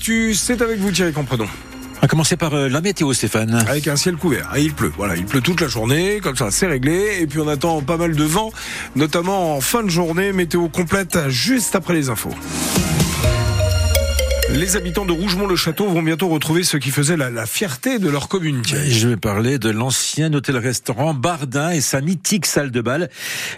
l'actu, c'est avec vous Thierry Comprenons. On va commencer par euh, la météo, Stéphane. Avec un ciel couvert. Ah, il pleut. Voilà, il pleut toute la journée. Comme ça, c'est réglé. Et puis on attend pas mal de vent, notamment en fin de journée. Météo complète juste après les infos. Les habitants de Rougemont-le-Château vont bientôt retrouver ce qui faisait la, fierté de leur commune. Je vais parler de l'ancien hôtel-restaurant Bardin et sa mythique salle de bal.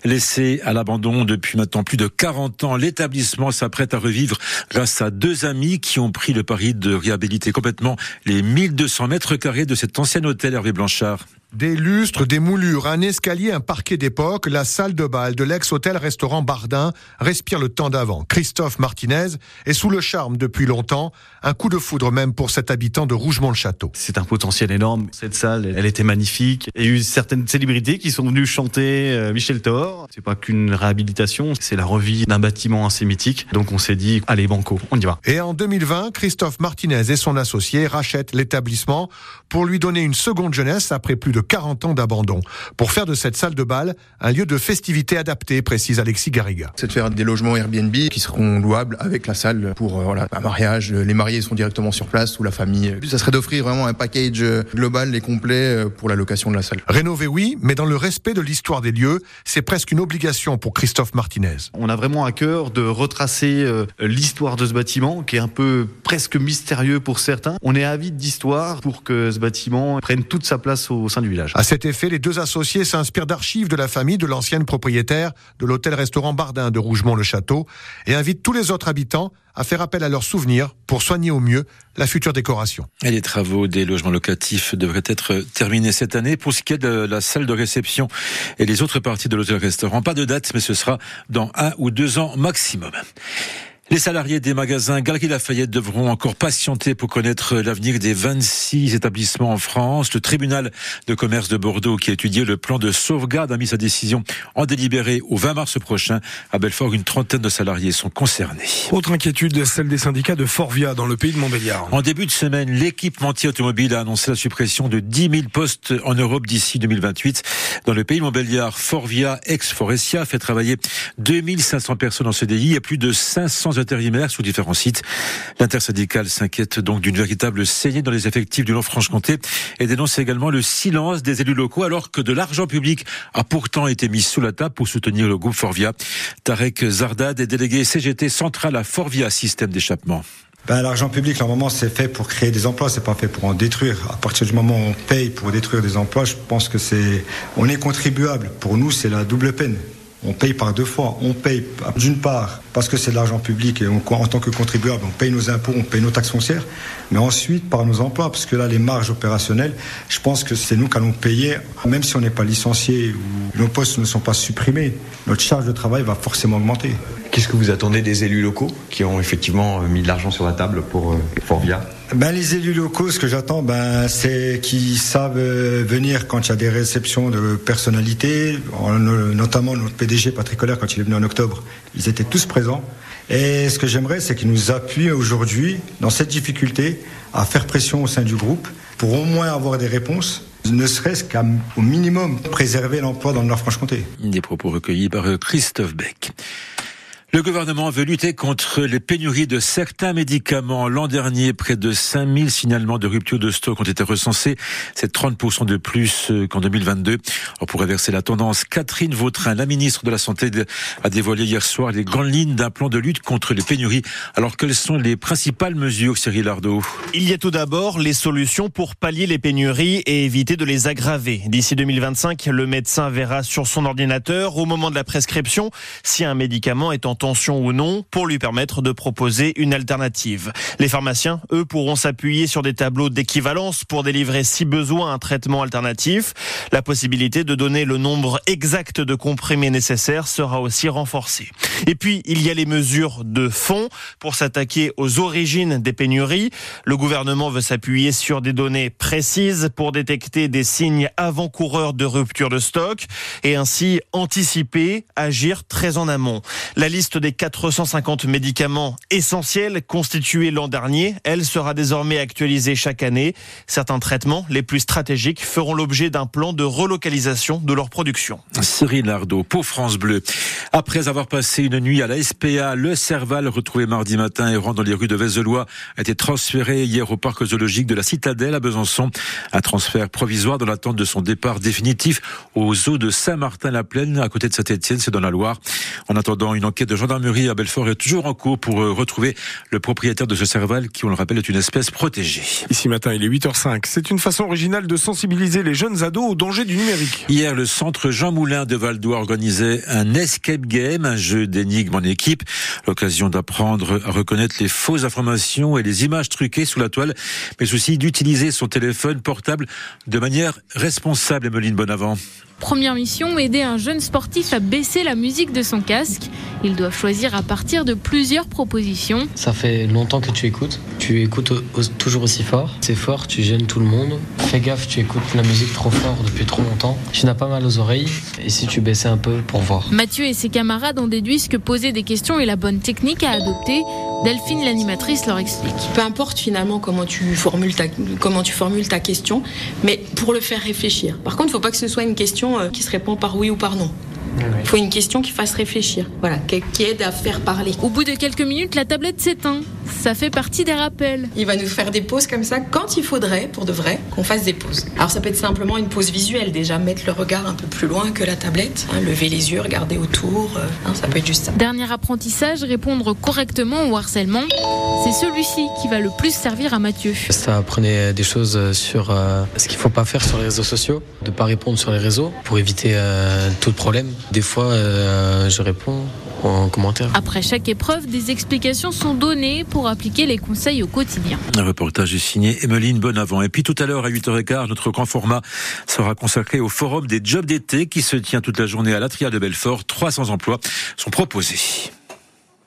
Laissé à l'abandon depuis maintenant plus de 40 ans, l'établissement s'apprête à revivre grâce à deux amis qui ont pris le pari de réhabiliter complètement les 1200 mètres carrés de cet ancien hôtel Hervé Blanchard. Des lustres, des moulures, un escalier, un parquet d'époque, la salle de bal de l'ex-hôtel-restaurant Bardin respire le temps d'avant. Christophe Martinez est sous le charme depuis longtemps. Un coup de foudre même pour cet habitant de Rougemont-le-Château. C'est un potentiel énorme. Cette salle, elle était magnifique. Il y a eu certaines célébrités qui sont venues chanter euh, Michel Thor. C'est pas qu'une réhabilitation, c'est la revie d'un bâtiment assez mythique. Donc on s'est dit, allez banco, on y va. Et en 2020, Christophe Martinez et son associé rachètent l'établissement pour lui donner une seconde jeunesse après plus de 40 ans d'abandon. Pour faire de cette salle de bal un lieu de festivité adapté, précise Alexis Garriga. C'est de faire des logements Airbnb qui seront louables avec la salle pour euh, voilà, un mariage. Les mariés sont directement sur place ou la famille. Ça serait d'offrir vraiment un package global et complet euh, pour la location de la salle. Rénover, oui, mais dans le respect de l'histoire des lieux, c'est presque une obligation pour Christophe Martinez. On a vraiment à cœur de retracer euh, l'histoire de ce bâtiment qui est un peu presque mystérieux pour certains. On est avide d'histoire pour que ce bâtiment prenne toute sa place au sein du village. À cet effet, les deux associés s'inspirent d'archives de la famille de l'ancienne propriétaire de l'hôtel-restaurant Bardin de Rougemont-le-Château et invitent tous les autres habitants à faire appel à leurs souvenirs pour soigner au mieux la future décoration. Et les travaux des logements locatifs devraient être terminés cette année. Pour ce qui est de la salle de réception et les autres parties de l'hôtel-restaurant, pas de date, mais ce sera dans un ou deux ans maximum. Les salariés des magasins Galerie Lafayette devront encore patienter pour connaître l'avenir des 26 établissements en France. Le tribunal de commerce de Bordeaux, qui a étudié le plan de sauvegarde, a mis sa décision en délibéré au 20 mars prochain. À Belfort, une trentaine de salariés sont concernés. Autre inquiétude, celle des syndicats de Forvia dans le pays de Montbéliard. En début de semaine, l'équipementier automobile a annoncé la suppression de 10 000 postes en Europe d'ici 2028. Dans le pays de Montbéliard, Forvia, ex-Forestia, fait travailler 2500 personnes en CDI et plus de 500 intérimaires sous différents sites. L'intersyndicale s'inquiète donc d'une véritable saignée dans les effectifs du Nord-Franche-Comté et dénonce également le silence des élus locaux alors que de l'argent public a pourtant été mis sous la table pour soutenir le groupe Forvia. Tarek Zardad est délégué CGT central à Forvia Système d'échappement. Ben, l'argent public, normalement, c'est fait pour créer des emplois, c'est pas fait pour en détruire. À partir du moment où on paye pour détruire des emplois, je pense que c'est, on est contribuable. Pour nous, c'est la double peine. On paye par deux fois. On paye d'une part parce que c'est de l'argent public et on, en tant que contribuable, on paye nos impôts, on paye nos taxes foncières, mais ensuite par nos emplois, parce que là, les marges opérationnelles, je pense que c'est nous qui allons payer, même si on n'est pas licencié ou nos postes ne sont pas supprimés, notre charge de travail va forcément augmenter. Qu'est-ce que vous attendez des élus locaux qui ont effectivement mis de l'argent sur la table pour Forvia ben, les élus locaux, ce que j'attends, ben, c'est qu'ils savent euh, venir quand il y a des réceptions de personnalités, notamment notre PDG Patrick Colère quand il est venu en octobre. Ils étaient tous présents. Et ce que j'aimerais, c'est qu'ils nous appuient aujourd'hui dans cette difficulté à faire pression au sein du groupe pour au moins avoir des réponses ne serait-ce qu'au minimum préserver l'emploi dans le Nord-Franche-Comté. Des propos recueillis par Christophe Beck. Le gouvernement veut lutter contre les pénuries de certains médicaments. L'an dernier, près de 5000 signalements de rupture de stock ont été recensés. C'est 30% de plus euh, qu'en 2022. pour inverser la tendance, Catherine Vautrin, la ministre de la Santé, a dévoilé hier soir les grandes lignes d'un plan de lutte contre les pénuries. Alors, quelles sont les principales mesures, Cyril Ardo? Il y a tout d'abord les solutions pour pallier les pénuries et éviter de les aggraver. D'ici 2025, le médecin verra sur son ordinateur, au moment de la prescription, si un médicament est en tension ou non pour lui permettre de proposer une alternative. Les pharmaciens, eux, pourront s'appuyer sur des tableaux d'équivalence pour délivrer si besoin un traitement alternatif. La possibilité de donner le nombre exact de comprimés nécessaires sera aussi renforcée. Et puis, il y a les mesures de fond pour s'attaquer aux origines des pénuries. Le gouvernement veut s'appuyer sur des données précises pour détecter des signes avant-coureurs de rupture de stock et ainsi anticiper, agir très en amont. La liste liste des 450 médicaments essentiels constitués l'an dernier. Elle sera désormais actualisée chaque année. Certains traitements les plus stratégiques feront l'objet d'un plan de relocalisation de leur production. Cyril Ardo, pour France Bleu. Après avoir passé une nuit à la SPA, le Serval, retrouvé mardi matin errant dans les rues de Vézelois, a été transféré hier au parc zoologique de la Citadelle à Besançon. Un transfert provisoire dans l'attente de son départ définitif aux eaux de Saint-Martin-la-Plaine, à côté de Saint-Étienne, c'est dans la Loire. En attendant, une enquête de gendarmerie à Belfort est toujours en cours pour euh, retrouver le propriétaire de ce Serval qui, on le rappelle, est une espèce protégée. Ici matin, il est 8h05. C'est une façon originale de sensibiliser les jeunes ados au danger du numérique. Hier, le centre Jean Moulin de Valdois organisait un escape game, un jeu d'énigmes en équipe. L'occasion d'apprendre à reconnaître les fausses informations et les images truquées sous la toile, mais aussi d'utiliser son téléphone portable de manière responsable, Emeline Bonavent. Première mission, aider un jeune sportif à baisser la musique de son casque. Ils doivent choisir à partir de plusieurs propositions. Ça fait longtemps que tu écoutes. Tu écoutes toujours aussi fort. C'est fort, tu gênes tout le monde. Fais gaffe, tu écoutes la musique trop fort depuis trop longtemps. Tu n'as pas mal aux oreilles. Et si tu baissais un peu pour voir Mathieu et ses camarades ont déduit que poser des questions est la bonne technique à adopter. Delphine, l'animatrice, leur explique. Peu importe finalement comment tu formules ta, comment tu formules ta question, mais pour le faire réfléchir. Par contre, il ne faut pas que ce soit une question euh, qui se répond par oui ou par non. Il faut une question qui fasse réfléchir, voilà, qui aide à faire parler. Au bout de quelques minutes, la tablette s'éteint. Ça fait partie des rappels. Il va nous faire des pauses comme ça quand il faudrait, pour de vrai, qu'on fasse des pauses. Alors ça peut être simplement une pause visuelle, déjà mettre le regard un peu plus loin que la tablette, hein, lever les yeux, regarder autour, euh, hein, ça peut être juste ça. Dernier apprentissage, répondre correctement au harcèlement. C'est celui-ci qui va le plus servir à Mathieu. Ça apprenait des choses sur euh, ce qu'il ne faut pas faire sur les réseaux sociaux, de ne pas répondre sur les réseaux pour éviter euh, tout problème. Des fois, euh, je réponds en commentaire. Après chaque épreuve, des explications sont données pour appliquer les conseils au quotidien. Un reportage est signé Emeline Bonavent. Et puis tout à l'heure à 8h15, notre grand format sera consacré au forum des jobs d'été qui se tient toute la journée à l'Atria de Belfort. 300 emplois sont proposés.